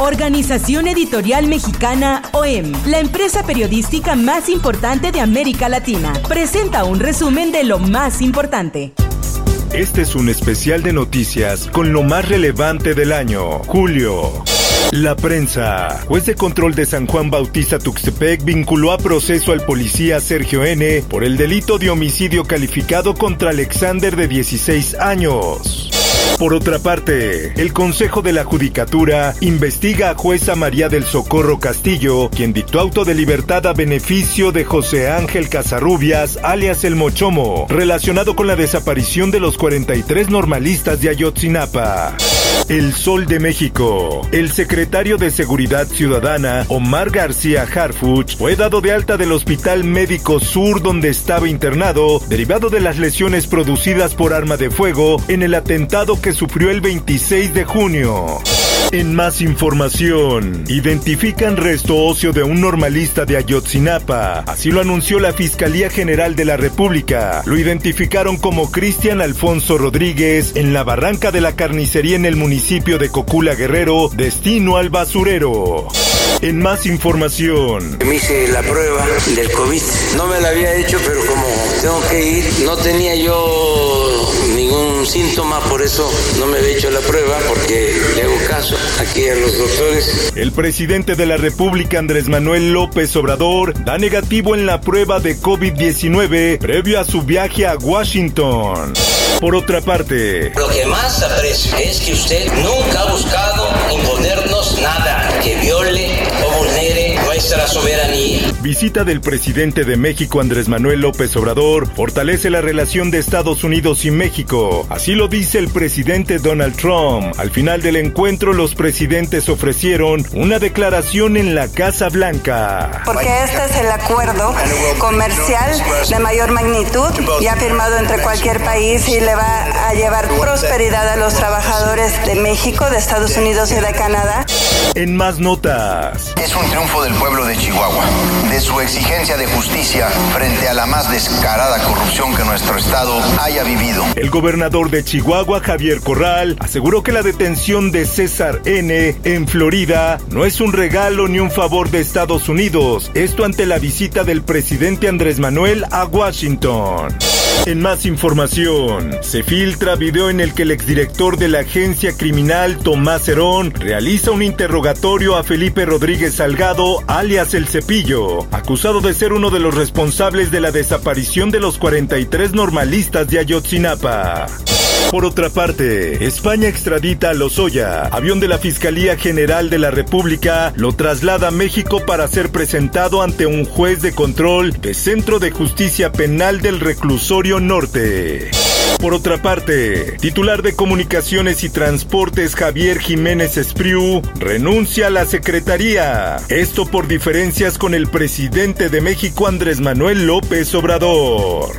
Organización Editorial Mexicana OEM, la empresa periodística más importante de América Latina, presenta un resumen de lo más importante. Este es un especial de noticias con lo más relevante del año, julio. La prensa. Juez de control de San Juan Bautista Tuxtepec vinculó a proceso al policía Sergio N. por el delito de homicidio calificado contra Alexander de 16 años. Por otra parte, el Consejo de la Judicatura investiga a jueza María del Socorro Castillo, quien dictó auto de libertad a beneficio de José Ángel Casarrubias, alias El Mochomo, relacionado con la desaparición de los 43 normalistas de Ayotzinapa. El Sol de México. El secretario de Seguridad Ciudadana, Omar García Harfuch, fue dado de alta del Hospital Médico Sur donde estaba internado, derivado de las lesiones producidas por arma de fuego en el atentado que sufrió el 26 de junio. En más información, identifican resto óseo de un normalista de Ayotzinapa. Así lo anunció la Fiscalía General de la República. Lo identificaron como Cristian Alfonso Rodríguez en la barranca de la carnicería en el municipio de Cocula Guerrero, destino al basurero. En más información. Me hice la prueba del COVID. No me la había hecho, pero como tengo que ir, no tenía yo ningún síntoma, por eso no me había hecho la prueba, porque le hago caso aquí a los doctores. El presidente de la República, Andrés Manuel López Obrador, da negativo en la prueba de COVID-19 previo a su viaje a Washington. Por otra parte, Lo que más aprecio es que usted nunca ha buscado imponernos visita del presidente de México, Andrés Manuel López Obrador, fortalece la relación de Estados Unidos y México. Así lo dice el presidente Donald Trump. Al final del encuentro, los presidentes ofrecieron una declaración en la Casa Blanca. porque este es el acuerdo comercial de mayor magnitud ya firmado entre cualquier país y le va a llevar prosperidad a los trabajadores de México, de Estados Unidos y de Canadá. En más notas. Es un triunfo del pueblo de Chihuahua, de su exigencia de justicia frente a la más descarada corrupción que nuestro Estado haya vivido. El gobernador de Chihuahua, Javier Corral, aseguró que la detención de César N. en Florida no es un regalo ni un favor de Estados Unidos, esto ante la visita del presidente Andrés Manuel a Washington. En más información, se filtra video en el que el exdirector de la agencia criminal Tomás Herón realiza un interrogatorio a Felipe Rodríguez Salgado, alias El Cepillo, acusado de ser uno de los responsables de la desaparición de los 43 normalistas de Ayotzinapa. Por otra parte, España extradita a Lozoya. Avión de la Fiscalía General de la República lo traslada a México para ser presentado ante un juez de control de Centro de Justicia Penal del Reclusorio Norte. Por otra parte, titular de Comunicaciones y Transportes Javier Jiménez Espriu renuncia a la Secretaría. Esto por diferencias con el presidente de México Andrés Manuel López Obrador.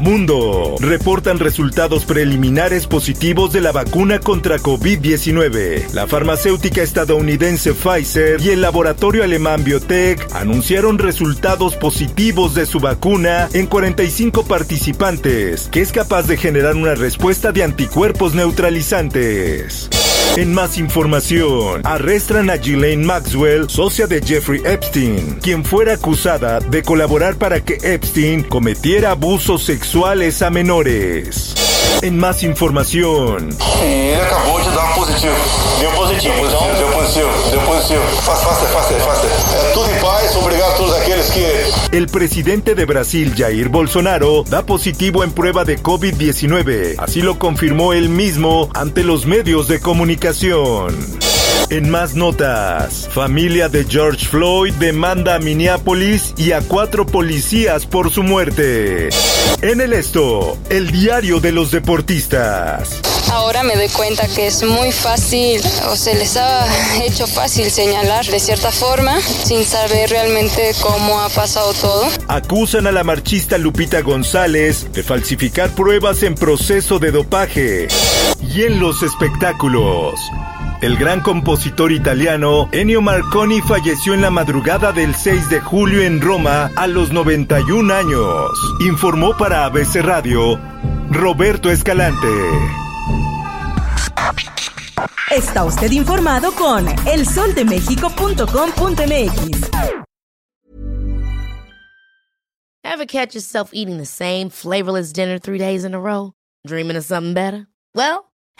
Mundo. Reportan resultados preliminares positivos de la vacuna contra COVID-19. La farmacéutica estadounidense Pfizer y el laboratorio alemán Biotech anunciaron resultados positivos de su vacuna en 45 participantes, que es capaz de generar una respuesta de anticuerpos neutralizantes. En más información, arrestan a Ghislaine Maxwell, socia de Jeffrey Epstein, quien fuera acusada de colaborar para que Epstein cometiera abusos sexuales a menores. En más información, E um positivo. El presidente de Brasil, Jair Bolsonaro, da positivo en prueba de COVID-19. Así lo confirmó él mismo ante los medios de comunicación. En más notas, familia de George Floyd demanda a Minneapolis y a cuatro policías por su muerte. En el esto, el diario de los deportistas. Ahora me doy cuenta que es muy fácil o se les ha hecho fácil señalar de cierta forma sin saber realmente cómo ha pasado todo. Acusan a la marchista Lupita González de falsificar pruebas en proceso de dopaje. Y en los espectáculos. El gran compositor italiano Ennio Marconi falleció en la madrugada del 6 de julio en Roma a los 91 años. Informó para ABC Radio Roberto Escalante. Está usted informado con elsoldemexico.com.mx. Ever catch yourself eating the same flavorless dinner three days in a row? Dreaming of something better? Well,